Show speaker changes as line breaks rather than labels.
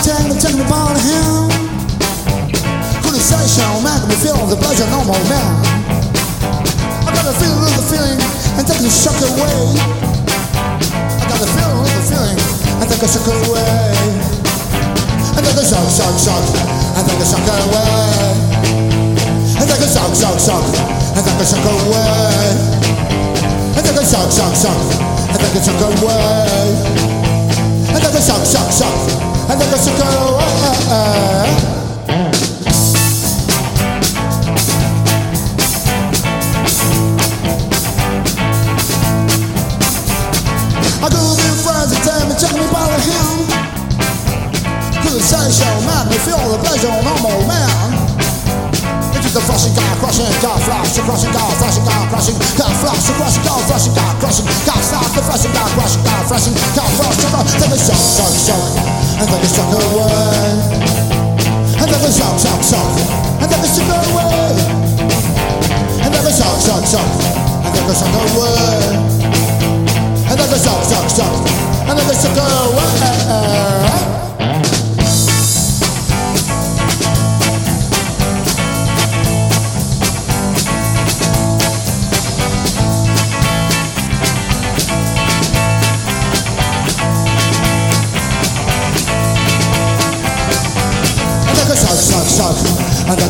Take me, take me, take tale, tell about him. Criticization make me feel the pleasure no more man. I gotta feel the feeling and take the shock away. I gotta feel the feeling and take the shock away. And take the shock, shock, shock, and take the shock away. And take the shock, shock, shock, and take the shock away. And take the shock, shock, shock, and take the shock away. Uh, uh, uh. me by the hand. Good sensation, man, me feel the pleasure, normal man. It is the flashing car, crushing car, flash, the crushing car, flashing car, crushing car, flash, flashing car, flash, the car, take a shock, shock, shock, and a shock away. And a shock, shock, shock, and a shock away. And a shock, shock, shock, and away. And then. And then away.